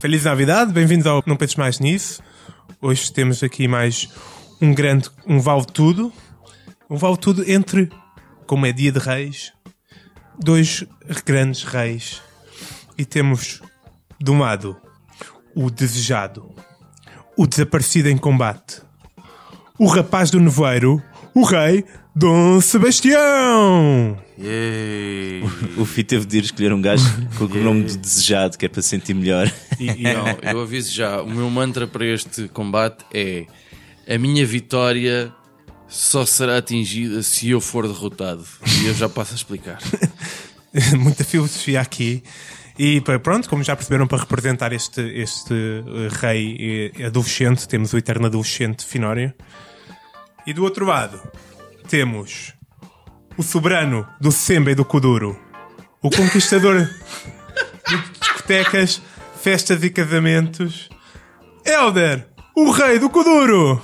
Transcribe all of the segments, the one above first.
Feliz Navidade, bem-vindos ao Não Penses Mais Nisso. Hoje temos aqui mais um grande, um vale tudo. Um vale tudo entre, como é dia de reis, dois grandes reis. E temos, de um lado, o desejado, o desaparecido em combate, o rapaz do nevoeiro, o rei Dom Sebastião. Yay. O Fih teve de ir escolher um gajo com o nome do desejado, que é para se sentir melhor. E, e- Não, eu aviso já, o meu mantra para este combate é a minha vitória só será atingida se eu for derrotado. E eu já passo a explicar. muita filosofia aqui. E pronto, como já perceberam, para representar este, este eh, rei eh, adolescente, temos o eterno adolescente Finório. E do outro lado, temos o soberano do Semba e do Kuduro, o conquistador de discotecas, festas e casamentos, Elder, o rei do Kuduro!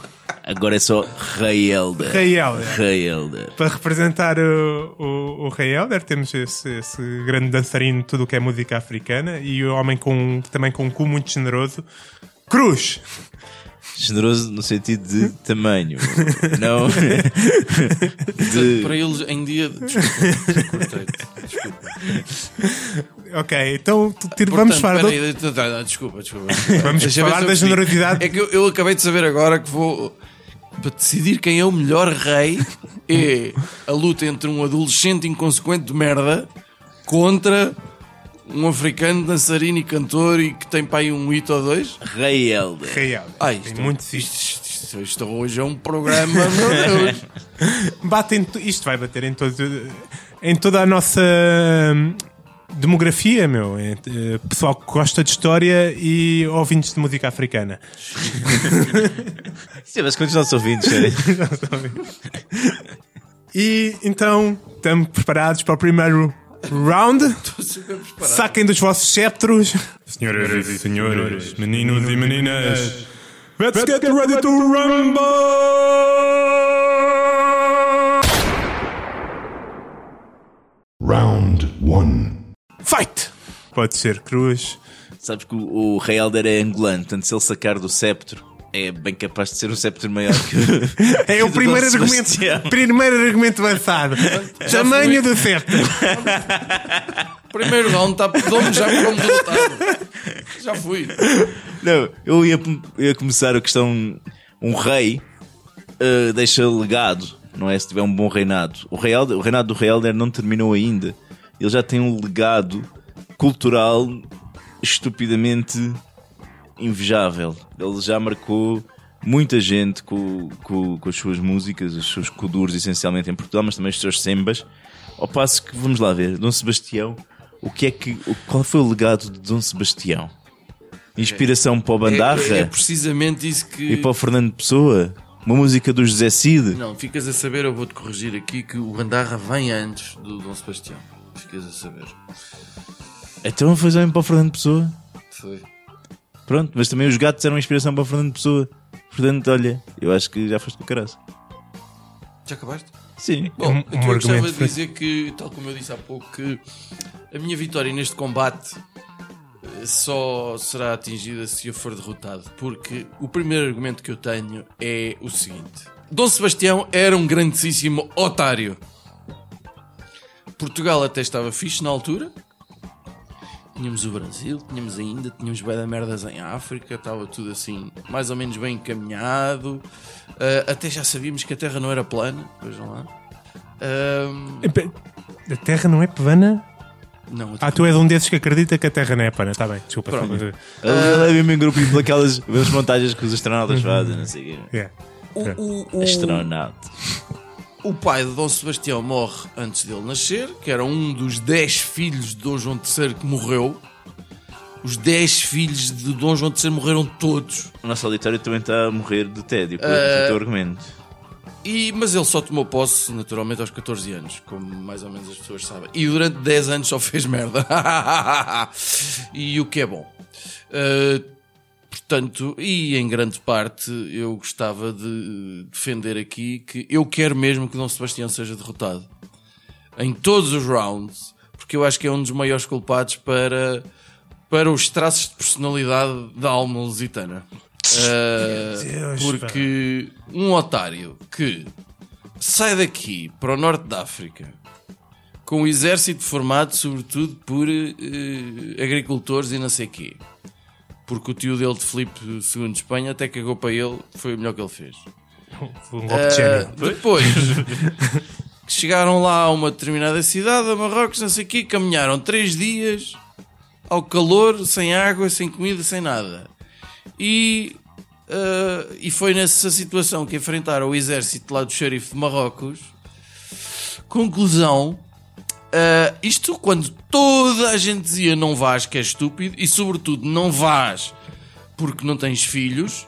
Agora é só Rei Elder. Rei Elder. Rei Elder. Para representar o, o, o Rei Elder, temos esse, esse grande dançarino de tudo o que é música africana e o homem com, também com um cu muito generoso. Cruz! Generoso no sentido de tamanho. Não. de... Para eles em dia. Desculpa, desculpa. Ok, então tu- tira- vamos Portanto, falar. peraí, do- tá, tá, desculpa, desculpa. Vamos Deixa falar da generosidade. É que eu, eu acabei de saber agora que vou. Para decidir quem é o melhor rei, é a luta entre um adolescente inconsequente de merda contra um africano dançarino e cantor e que tem para aí um hito ou dois. Rei Elder. Rei Elder. Ai, Tem isto, muito isto, isto, isto- isto hoje é um programa, meu Deus. Bate em to- isto vai bater em, todo, em toda a nossa hum, demografia, meu. É, é, pessoal que gosta de história e ouvintes de música africana. Sim, mas quantos nossos ouvintes? sério? E então, estamos preparados para o primeiro round? Saquem dos vossos cetros. Senhoras e senhores, meninos e meninas, let's get ready to rumble! Round one. Fight! Pode ser cruz. Sabes que o, o Rei Elder é angolano, portanto, se ele sacar do septo, é bem capaz de ser um septo maior que o. É o primeiro Dom argumento, Sebastião. primeiro argumento avançado. Tamanho do certo. Primeiro round está dou-me já como derrotado. Já fui. Não, eu ia, ia começar a questão. Um rei uh, deixa legado, não é? Se tiver um bom reinado. O, rei Elder- o reinado do Rei Elder não terminou ainda. Ele já tem um legado cultural estupidamente invejável. Ele já marcou muita gente com, com, com as suas músicas, os seus kuduros, essencialmente em Portugal, mas também os seus sembas. Ao passo que, vamos lá ver, Dom Sebastião, o que é que, qual foi o legado de Dom Sebastião? Inspiração para o Bandarra? É, é precisamente isso que. E para o Fernando Pessoa? Uma música do José Cid? Não, ficas a saber, eu vou-te corrigir aqui que o Bandarra vem antes do Dom Sebastião. Ficas a saber. Então foi também para o Fernando Pessoa? Foi. Pronto, mas também os gatos eram inspiração para o Fernando Pessoa. Portanto, olha, eu acho que já foste do caraço. Já acabaste? Sim. Bom, Um- eu gostava de dizer que, tal como eu disse há pouco, que a minha vitória neste combate eh, só será atingida se eu for derrotado. Porque o primeiro argumento que eu tenho é o seguinte: Dom Sebastião era um grandíssimo otário. Portugal até estava fixe na altura. Tínhamos o Brasil, tínhamos ainda, tínhamos bué da merdas em África, estava tudo assim, mais ou menos bem encaminhado. Ah, até já sabíamos que a Terra não era plana, vejam lá. Ahm, A Terra não é plana? não, Ah, tu és um desses que acredita que a Terra não é plana. Está bem, desculpa. Pronto. Ele ele é mesmo em grupo daquelas das montagens que os astronautas fazem, não sei o quê. Yeah. o, o, o, Astronauta. O pai de Dom Sebastião morre antes dele nascer, que era um dos 10 filhos de Dom João III que morreu. Os 10 filhos de Dom João III morreram todos. O nosso auditório também está a morrer de tédio com Eh, o teu argumento. E, mas ele só tomou posse, naturalmente, aos 14 anos, como mais ou menos as pessoas sabem. E durante 10 anos só fez merda. e o que é bom. Uh, portanto, e em grande parte, eu gostava de defender aqui que eu quero mesmo que Dom Sebastião seja derrotado. Em todos os rounds, porque eu acho que é um dos maiores culpados para, para os traços de personalidade da alma lusitana. Uh, Deus, porque um otário que sai daqui para o norte da África com o exército formado sobretudo por uh, agricultores e não sei quê. Porque o tio dele de Filipe II de Espanha até cagou para ele, foi o melhor que ele fez. Um golpe de gênio. Uh, depois que chegaram lá a uma determinada cidade, a Marrocos, não sei o quê, caminharam três dias ao calor, sem água, sem comida, sem nada. E, uh, e foi nessa situação que enfrentaram o exército lá do xerife de Marrocos. Conclusão. Uh, isto quando toda a gente dizia não vás que é estúpido e sobretudo não vás porque não tens filhos.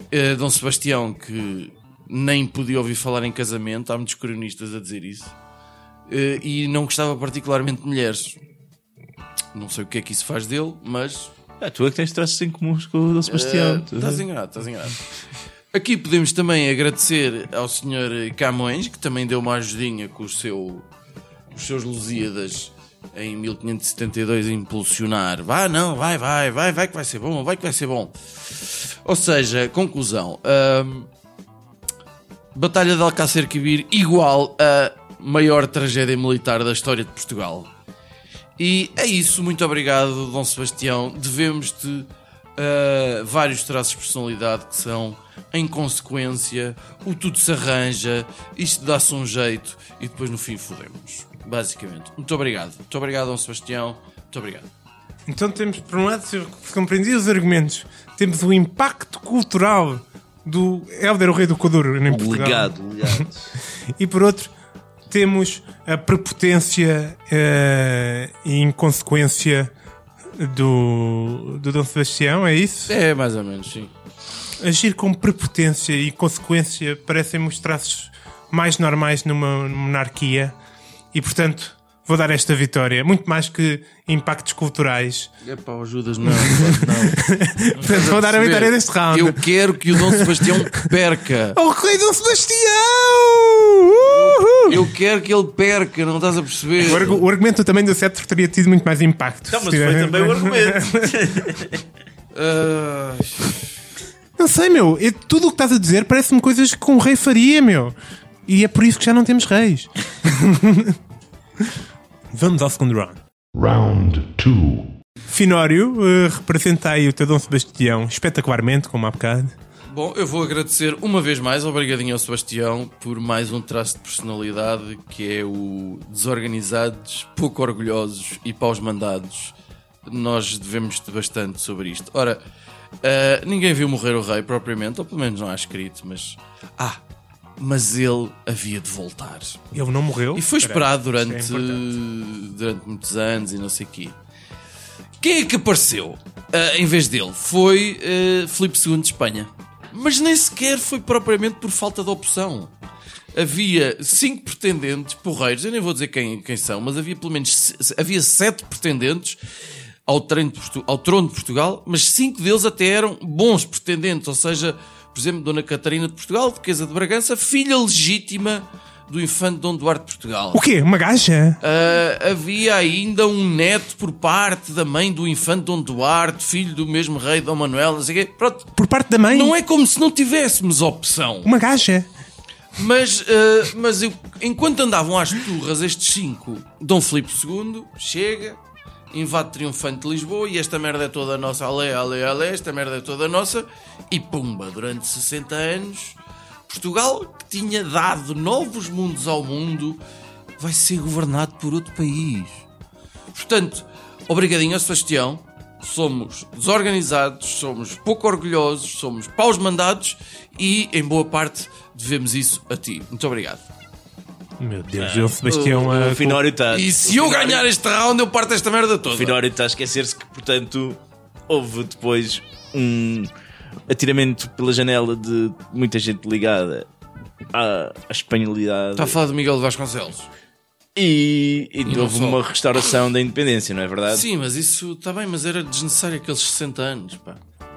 Uh, Dom Sebastião que nem podia ouvir falar em casamento, há muitos cronistas a dizer isso. Uh, e não gostava particularmente de mulheres. Não sei o que é que isso faz dele, mas Ah, tu é que tens traços em comuns com o Dom Sebastião. Estás enganado, estás enganado. Aqui podemos também agradecer ao Sr. Camões, que também deu uma ajudinha com o seu, os seus Lusíadas em 1572 a impulsionar. Vá, não, vai, vai, vai, vai que vai ser bom, vai que vai ser bom. Ou seja, conclusão. ahm, Batalha de Alcácer Quibir igual a maior tragédia militar da história de Portugal. E é isso, muito obrigado, Dom Sebastião. Devemos-te uh, vários traços de personalidade que são, em consequência, o tudo se arranja, isto dá-se um jeito e depois no fim fodemos. Basicamente. Muito obrigado. Muito obrigado, Dom Sebastião. Muito obrigado. Então temos, por um lado, se eu compreendi os argumentos, temos o impacto cultural do Helder, o rei do Coduro, em Portugal. legado, o legado. E por outro, temos a prepotência eh, e inconsequência do, do Dom Sebastião, é isso? É, mais ou menos, sim. Agir com prepotência e consequência parecem-me os traços mais normais numa monarquia e, portanto, vou dar esta vitória. Muito mais que impactos culturais. É pá, ajudas, não. não. Portanto, vou dar a vitória deste round. Eu quero que o Dom Sebastião perca. Oh, rei Dom Sebastião! Uhul! Eu quero que ele perca, não estás a perceber? O, argu- o argumento tamanho do cetro teria tido muito mais impacto. Então, se mas foi também o argumento. Ah, Não sei, meu. Tudo o que estás a dizer parece-me coisas que um rei faria, meu. E é por isso que já não temos reis. Vamos ao segundo round. Round two. Finório, representa aí o teu Dom Sebastião espetacularmente, como há bocado. Bom, eu vou agradecer uma vez mais, obrigadinho ao Sebastião, por mais um traço de personalidade que é o desorganizados, pouco orgulhosos e paus mandados. Nós devemos-te bastante sobre isto. Ora, ah, ninguém viu morrer o rei propriamente, ou pelo menos não há escrito, mas. Ah, mas ele havia de voltar. Ele não morreu. E foi esperado Espera, durante, é durante muitos anos e não sei o quê. Quem é que apareceu ah, em vez dele? Foi uh, Filipe II de Espanha. Mas nem sequer foi propriamente por falta de opção. Havia cinco pretendentes porreiros, eu nem vou dizer quem, quem são, mas havia pelo menos havia sete pretendentes ao trono de Portugal, mas cinco deles até eram bons pretendentes, ou seja, por exemplo, Dona Catarina de Portugal, Duquesa de Bragança, filha legítima do infante Dom Duarte de Portugal. O quê? Uma gaja? Ah, havia ainda um neto por parte da mãe do infante Dom Duarte, filho do mesmo rei Dom Manuel, não sei o quê. Pronto, Por parte da mãe? não é como se não tivéssemos opção. Uma gaja? Mas, ah, mas eu- enquanto andavam às turras estes cinco, Dom Filipe II chega, invade triunfante Lisboa e esta merda é toda nossa, alé, alé, alé, esta merda é toda nossa, e pumba, durante 60 anos, Portugal, que tinha dado novos mundos ao mundo, vai ser governado por outro país. Portanto, obrigadinho a Sebastião. Somos desorganizados, somos pouco orgulhosos, somos paus mandados e, em boa parte, devemos isso a ti. Muito obrigado. Meu Deus, o Sebastião. a- O Finório está. E se eu ganhar este round, eu parto esta merda toda. O Finório está a esquecer-se que, portanto, houve depois um atiramento pela janela de muita gente ligada à, à espanholidade. Está a falar de Miguel de Vasconcelos. E, e, não houve uma restauração da independência, não é verdade? Sim, mas isso está bem, mas era desnecessário aqueles 60 anos, pá.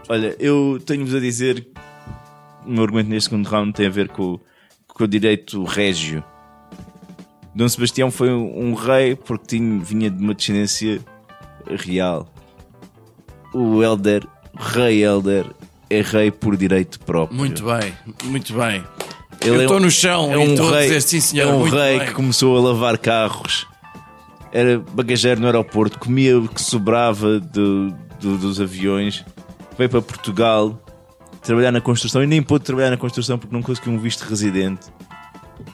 Olha, eu tenho-vos a dizer que o meu argumento neste segundo round tem a ver com, com o direito régio. Dom Sebastião foi um, rei porque tinha, vinha de uma descendência real. O Elder, rei Elder, é rei por direito próprio. Muito bem, muito bem. Ele eu é estou um- no chão é e um estou a rei, dizer sim, senhor. é um rei bem. que começou a lavar carros, era bagageiro no aeroporto, comia o que sobrava do- do- dos aviões, veio para Portugal trabalhar na construção e nem pôde trabalhar na construção porque não conseguiu um visto residente.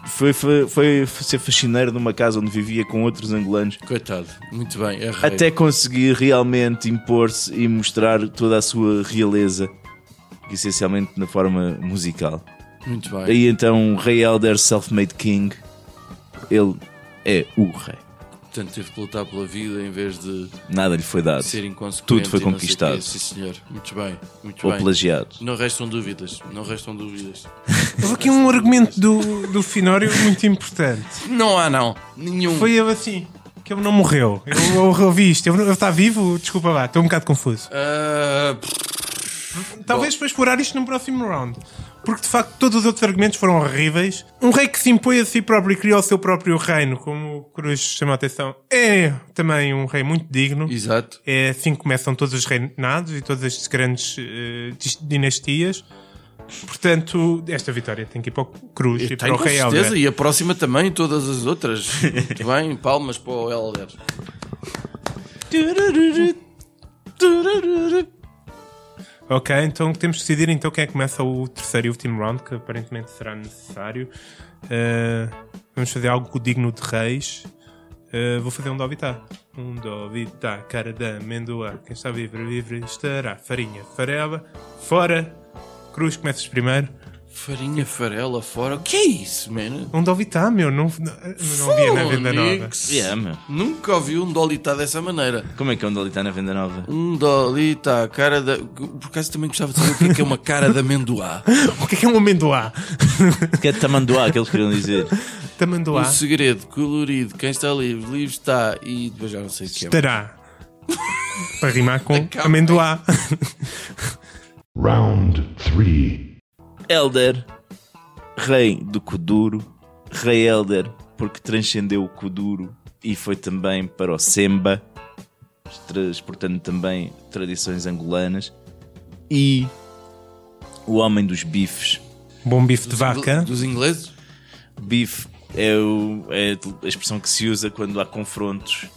Foi, foi, foi ser faxineiro numa casa onde vivia com outros angolanos Coitado, muito bem. É até conseguir realmente impor-se e mostrar toda a sua realeza, essencialmente na forma musical. Muito bem. Aí então, o Rei Elder Self-Made King, ele é o rei. Portanto, teve que lutar pela vida em vez de Nada lhe foi dado. ser. Tudo foi conquistado. quê. Sim, senhor. Muito bem, muito Ou bem. plagiado. Não restam dúvidas, não restam dúvidas. Houve aqui um argumento do, do Finório muito importante. Não há, não. Nenhum. Foi ele assim, que ele não morreu. Eu, eu ouvi isto. Ele, ele está vivo? Desculpa lá, estou um bocado confuso. Ah, Talvez para explorar isto num próximo round. Porque de facto todos os outros argumentos foram horríveis. Um rei que se impõe a si próprio e criou o seu próprio reino, como o Cruz chamou a atenção, é também um rei muito digno. exato. É assim que começam todos os reinados e todas estas grandes dis- dinastias. Portanto, esta vitória tem que ir para o Cruz e para o com Rei certeza, Helder. e a próxima também, todas as outras. Muito bem, palmas para o Helder. Ok, então temos que decidir então quem é que começa o terceiro e último round, que aparentemente será necessário. Eh, vamos fazer algo digno de reis. Eh, vou fazer um Dovitá. Um Dovitá, cara da amendoa. Quem está vivo, livre estará. Farinha, farela, fora. Cruz, começas primeiro. Farinha farela fora. O que é isso, mano? Um Dovitá, meu, não, não, não havia na venda nova. Yeah, meu. Nunca ouvi um dolitá dessa maneira. Como é que é ele está na venda nova? Um dolitá, cara da. Por acaso também gostava de saber o que é, que é uma cara de amendoá. O que é que é um amendoá? Que é tamanduá que eles queriam dizer. O Tamandoá segredo, colorido, quem está livre, livre está. E depois já não sei o que é. estará. Para rimar com amendoá. Round three. Elder, rei do Kuduro. Rei Elder, porque transcendeu o Kuduro e foi também para o Semba, transportando também tradições angolanas. E o homem dos bifes. Bom bife de vaca. Dos ingleses? Bife é, o- é a expressão que se usa quando há confrontos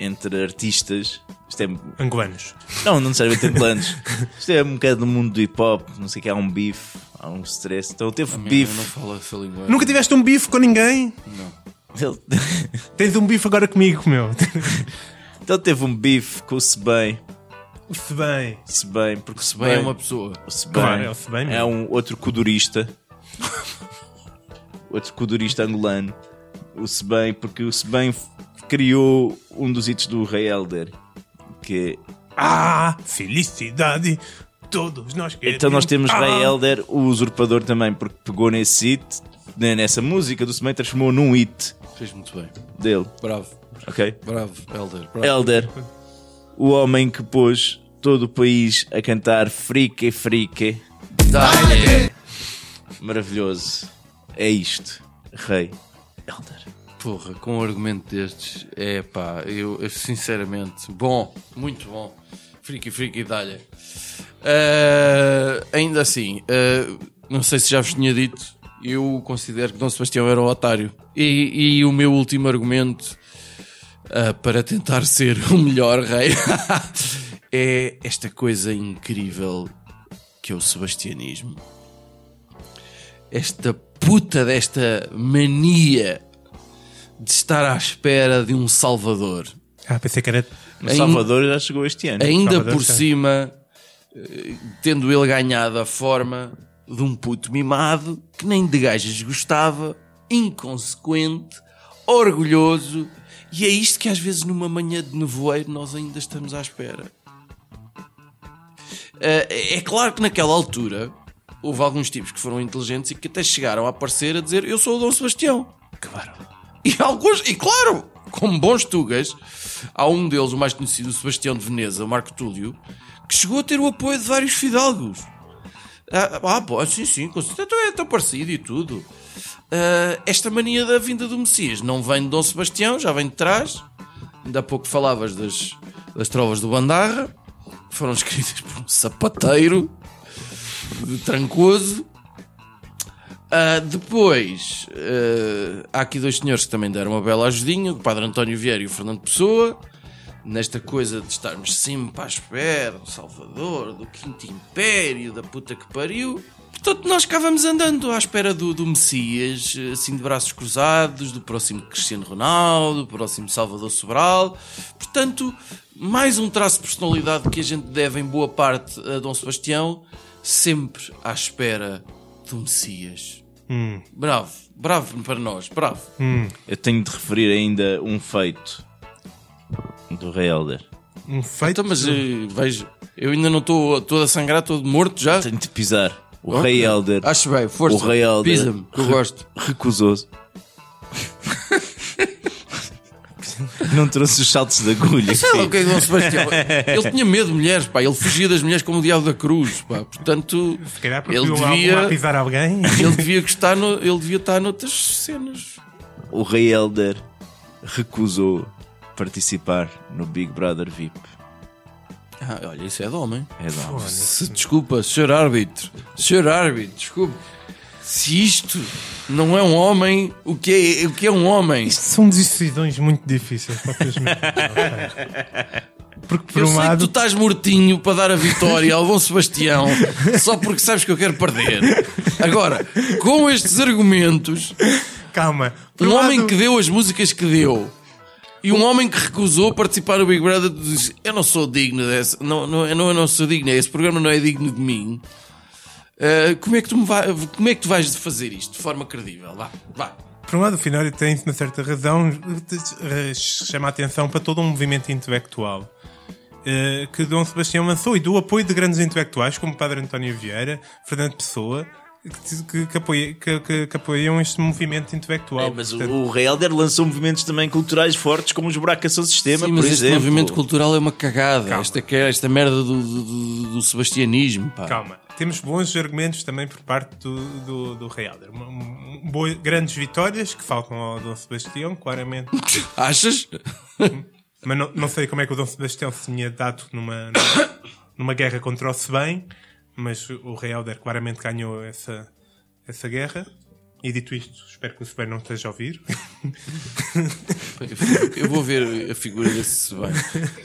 entre artistas. Isto é, Angolanos. não, não necessariamente entre planos. Isto é um bocado do mundo do hip hop. Não sei o que, há um bife, há um stress. Então teve Eu não bife. falo essa língua. Nunca tiveste um bife com ninguém? Não. Ele, Tens um bife agora comigo, meu. ele teve um bife com o Sebem. Se bem. Sebem, porque o Se bem é Sebem, uma pessoa. o Sebem Claro, é o Sebem é um outro kudurista. outro kudurista angolano. O Sebem, porque o Sebem criou um dos hits do Rei Elder. Que é Ah, felicidade. Todos nós queremos. Então nós temos ah. Rei Elder, o usurpador também, porque pegou nesse hit, né, nessa música do Sebem, transformou num hit Fez muito bem. dele, Bravo, ok? bravo, Helder. Bravo. Elder, o homem que pôs todo o país a cantar Frique Frique, Dá-lhe. maravilhoso. É isto, Rei Elder. Porra, com um argumento destes, é pá, eu, eu, sinceramente, bom, muito bom. Friki, friki, dá-lhe. Ah, ainda assim, ah, não sei se já vos tinha dito, eu considero que Dom Sebastião era um otário. E, e o meu último argumento ah, para tentar ser o melhor rei é esta coisa incrível que é o sebastianismo. Esta puta desta mania de estar à espera de um salvador. Ah, pensei que era. Ainda- Salvador já chegou este ano. Ainda Salvador, por sim. cima, eh, tendo ele ganhado a forma de um puto mimado que nem de gajas gostava, inconsequente, orgulhoso, e é isto que às vezes numa manhã de nevoeiro nós ainda estamos à espera. Eh, É claro que naquela altura houve alguns tipos que foram inteligentes e que até chegaram a aparecer a dizer eu sou o Dom Sebastião. Claro. E alguns, e claro, como bons tugas, há um deles, o mais conhecido, o Sebastião de Veneza, o Marco Túlio, que chegou a ter o apoio de vários fidalgos. Ah, ah sim, sim, com certeza, então é tão parecido e tudo. Ah, esta mania da vinda do Messias não vem de Dom Sebastião, já vem de trás. Ainda há pouco falavas das, das trovas do Bandarra, foram escritas por um sapateiro de Trancoso. Ah, depois, ah, há aqui dois senhores que também deram uma bela ajudinha, o Padre António Vieira e o Fernando Pessoa, nesta coisa de estarmos sempre à espera do Salvador, do Quinto Império, da puta que pariu. Portanto, nós cá vamos andando à espera do, do Messias, assim de braços cruzados, do próximo Cristiano Ronaldo, do próximo Salvador Sobral. Portanto, mais um traço de personalidade que a gente deve em boa parte a Dom Sebastião, sempre à espera do Messias. Bravo, bravo para nós, bravo. Eu tenho de referir ainda um feito do Rei Helder. Um feito. Então, mas veja, eu ainda não estou todo a sangrar, todo morto já. Tenho de pisar. O Rei Helder Acho bem, força. O Rei Helder Pisa-me, que eu gosto. recusou-se. Não trouxe os saltos de agulha. Sei lá o que é que Dom Sebastião. Ele tinha medo de mulheres, pá. Ele fugia das mulheres como o diabo da cruz, pá. Portanto, Se calhar porque ele devia, pisar alguém. ele devia estar no, ele devia estar noutras cenas. O Rei Helder recusou participar no Big Brother VIP. Ah, olha, isso é de homem. É de homem. Se, desculpa, senhor árbitro. Senhor árbitro, desculpe. Se isto não é um homem, o que é, o que é um homem? Isto são decisões muito difíceis. Porque por Eu um sei que tu lado. estás mortinho para dar a vitória ao Dom Sebastião só porque sabes que eu quero perder. Agora, com estes argumentos, Calma. Por um homem lado- que deu as músicas que deu e um homem que recusou participar do Big Brother diz: Eu não sou digno dessa, não, não, eu não sou digno, esse programa não é digno de mim. Ah, como, é que tu me vai, como é que tu vais fazer isto de forma credível? Vá, vá. Por um lado, o Finório tem uma certa razão, eh, chama a atenção para todo um movimento intelectual eh, que Dom Sebastião lançou e do apoio de grandes intelectuais como Padre António Vieira, Fernando Pessoa, que, que, apoia- que- que- que apoiam este movimento intelectual. É, mas o, Portanto, o Helder lançou movimentos também culturais fortes, como os buracos ao sistema, Sim, por mas este exemplo. movimento cultural é uma cagada. Calma. Esta, que- esta merda do, do, do- do sebastianismo. Pá. Calma, temos bons argumentos também por parte do, do, do Rei Helder. Grandes vitórias que faltam ao Dom Sebastião, claramente. Achas? Mas não, não sei como é que o Dom Sebastião se tinha dado numa, numa, numa guerra contra o Sebem, mas o Rei Helder claramente ganhou essa, essa guerra. E dito isto, espero que o Sebem não esteja a ouvir. Eu vou ver a figura desse se bem.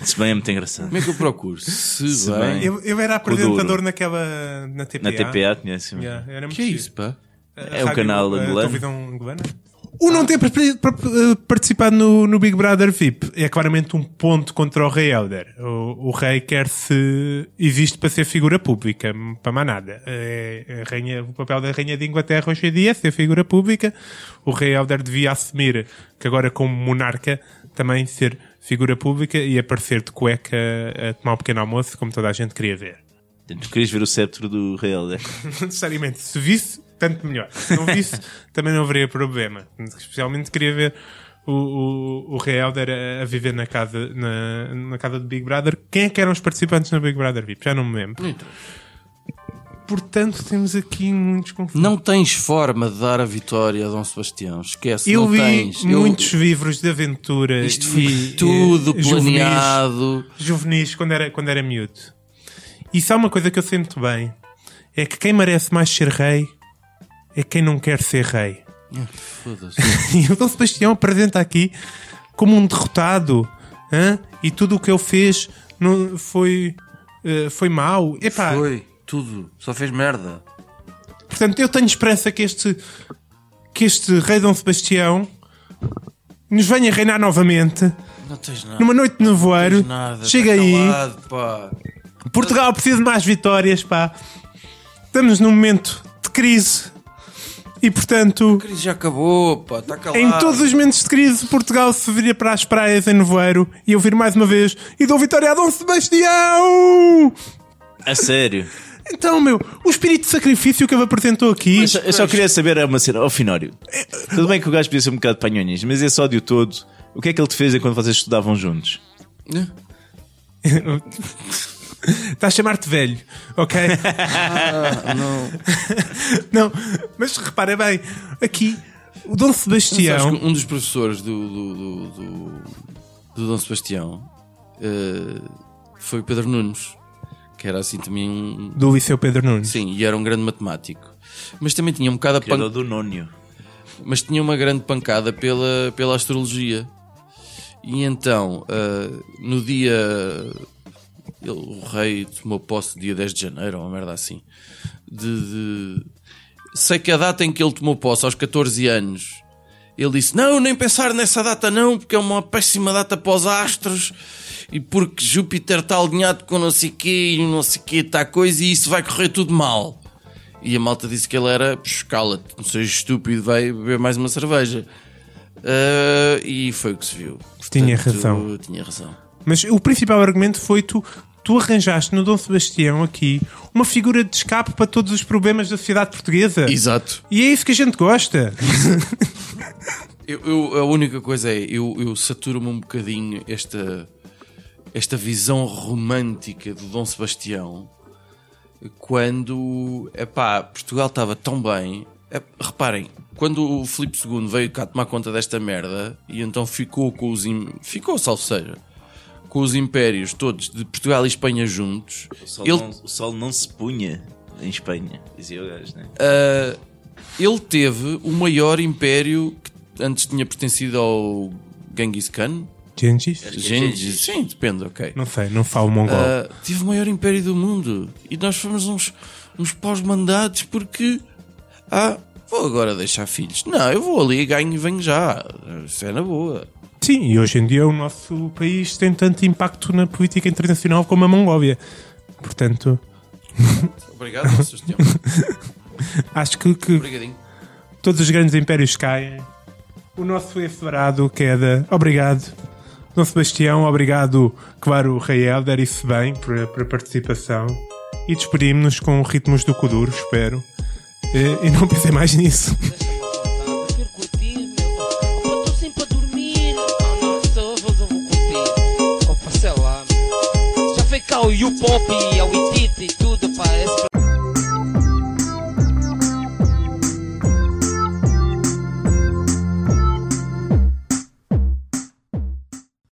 Se bem é muito engraçado. Como é que eu procuro? Se, Se bem. bem. Eu, eu era apresentador naquela. na TPA. Na TPA, conhece Yeah, era muito que é isso, pá? A É rádio- canal a angolano. televisão angolana. O não ter par- participado no, no Big Brother VIP é claramente um ponto contra o Rei Helder. O, o rei quer-se. existe para ser figura pública, para mais nada. É, a rainha, o papel da Rainha de Inglaterra hoje em dia é ser figura pública. O Rei Helder devia assumir que agora, como monarca, também ser figura pública e aparecer de cueca a tomar um pequeno almoço, como toda a gente queria ver. Tu querias ver o cetro do Rei Helder? Não necessariamente. Se visse, tanto melhor. Se não visse, também não haveria problema. Especialmente queria ver o, o, o Rei Helder a, a viver na casa, na, na casa do Big Brother. Quem é que eram os participantes no Big Brother VIP? Já não me lembro. Interessa. Portanto, temos aqui muitos conflitos. Não tens forma de dar a vitória a Dom Sebastião. Esquece, Eu não vi tens. Eu- muitos livros de aventura Isto foi e, tudo e, juvenis- planeado. Juvenis, quando era, quando era miúdo. E só uma coisa que eu sei muito bem é que quem merece mais ser rei é quem não quer ser rei. Foda-se. E o Dom Sebastião apresenta aqui como um derrotado hã? e tudo o que ele fez não, foi, eh, foi mau. Epá, Foi, tudo. Só fez merda. Portanto, eu tenho esperança que este, que este rei Dom Sebastião nos venha reinar novamente Não tens nada. numa noite de nevoeiro. Nada. Chega Tá aí. calado, pá. Portugal precisa de mais vitórias, pá. Estamos num momento de crise. E portanto, A crise já acabou, pá. Está calado. em todos os momentos de crise, Portugal se viria para as praias em nevoeiro e ouvir mais uma vez e dou vitória a Dom Sebastião! A sério? Então, meu, o espírito de sacrifício que ele apresentou aqui. Eu só, eu só queria saber uma cena, ó Finório. Tudo bem que o gajo podia ser um bocado panhonhas, mas esse ódio todo, o que é que ele te fez enquanto vocês estudavam juntos? Está a chamar-te velho, ok? Ah, não. Não, mas repara bem, aqui o Dom Sebastião. que um dos professores do, do, do, do, do Dom Sebastião eh, foi o Pedro Nunes, que era assim também um. Do Liceu Pedro Nunes. Sim, e era um grande matemático. Mas também tinha um bocado a pan... Criador do Nónio. mas tinha uma grande pancada pela, pela astrologia. E então, ah, no dia. Ele- o rei tomou posse dia 10 de janeiro, ou uma merda assim. De, de- Sei que a data em que ele tomou posse, aos 14 anos, ele disse: Não, nem pensar nessa data, não, porque é uma péssima data para os astros. E porque Júpiter está alinhado com não sei quê e não sei quê, está coisa, e isso vai correr tudo mal. E a malta disse que ele era, "Psh, cala-te, não sejas estúpido, vai beber mais uma cerveja. Ah, e foi o que se viu. Tinha Portanto, razão. Tinha razão. Mas o principal argumento foi tu, tu arranjaste no Dom Sebastião aqui uma figura de escape para todos os problemas da sociedade portuguesa. Exato. E é isso que a gente gosta. Eu, eu- a única coisa é, eu, eu saturo-me um bocadinho esta, esta visão romântica do Dom Sebastião quando epá, Portugal estava tão bem. É, reparem, quando o Filipe II veio cá tomar conta desta merda e então ficou com os. im- Ficou, salvo seja, com os impérios todos de Portugal e Espanha juntos. O sol, Ele, não, o sol não se punha em Espanha, dizia o gajo, né? Uh, ele teve o maior império que antes tinha pertencido ao Genghis Khan. Gengis? Gengis, sim, depende, ok. Não sei, não falo mongol. Uh, tive o maior império do mundo e nós fomos uns, uns pós-mandados porque. Ah, vou agora deixar filhos. Não, eu vou ali, ganho e venho já. Isso é na boa. Sim, e hoje em dia o nosso país tem tanto impacto na política internacional como a Mongólia. Portanto, Obrigado, Sebastião. acho que, que Obrigadinho. todos os grandes impérios caem. O nosso ensolarado queda. Obrigado. Dom Sebastião, obrigado, claro, Rei Helder e bem por, por a participação. E despedimos-nos com ritmos do Kuduro, espero. E, e não pensei mais nisso. foi cá o U-Pop e a Witite e tudo. Esse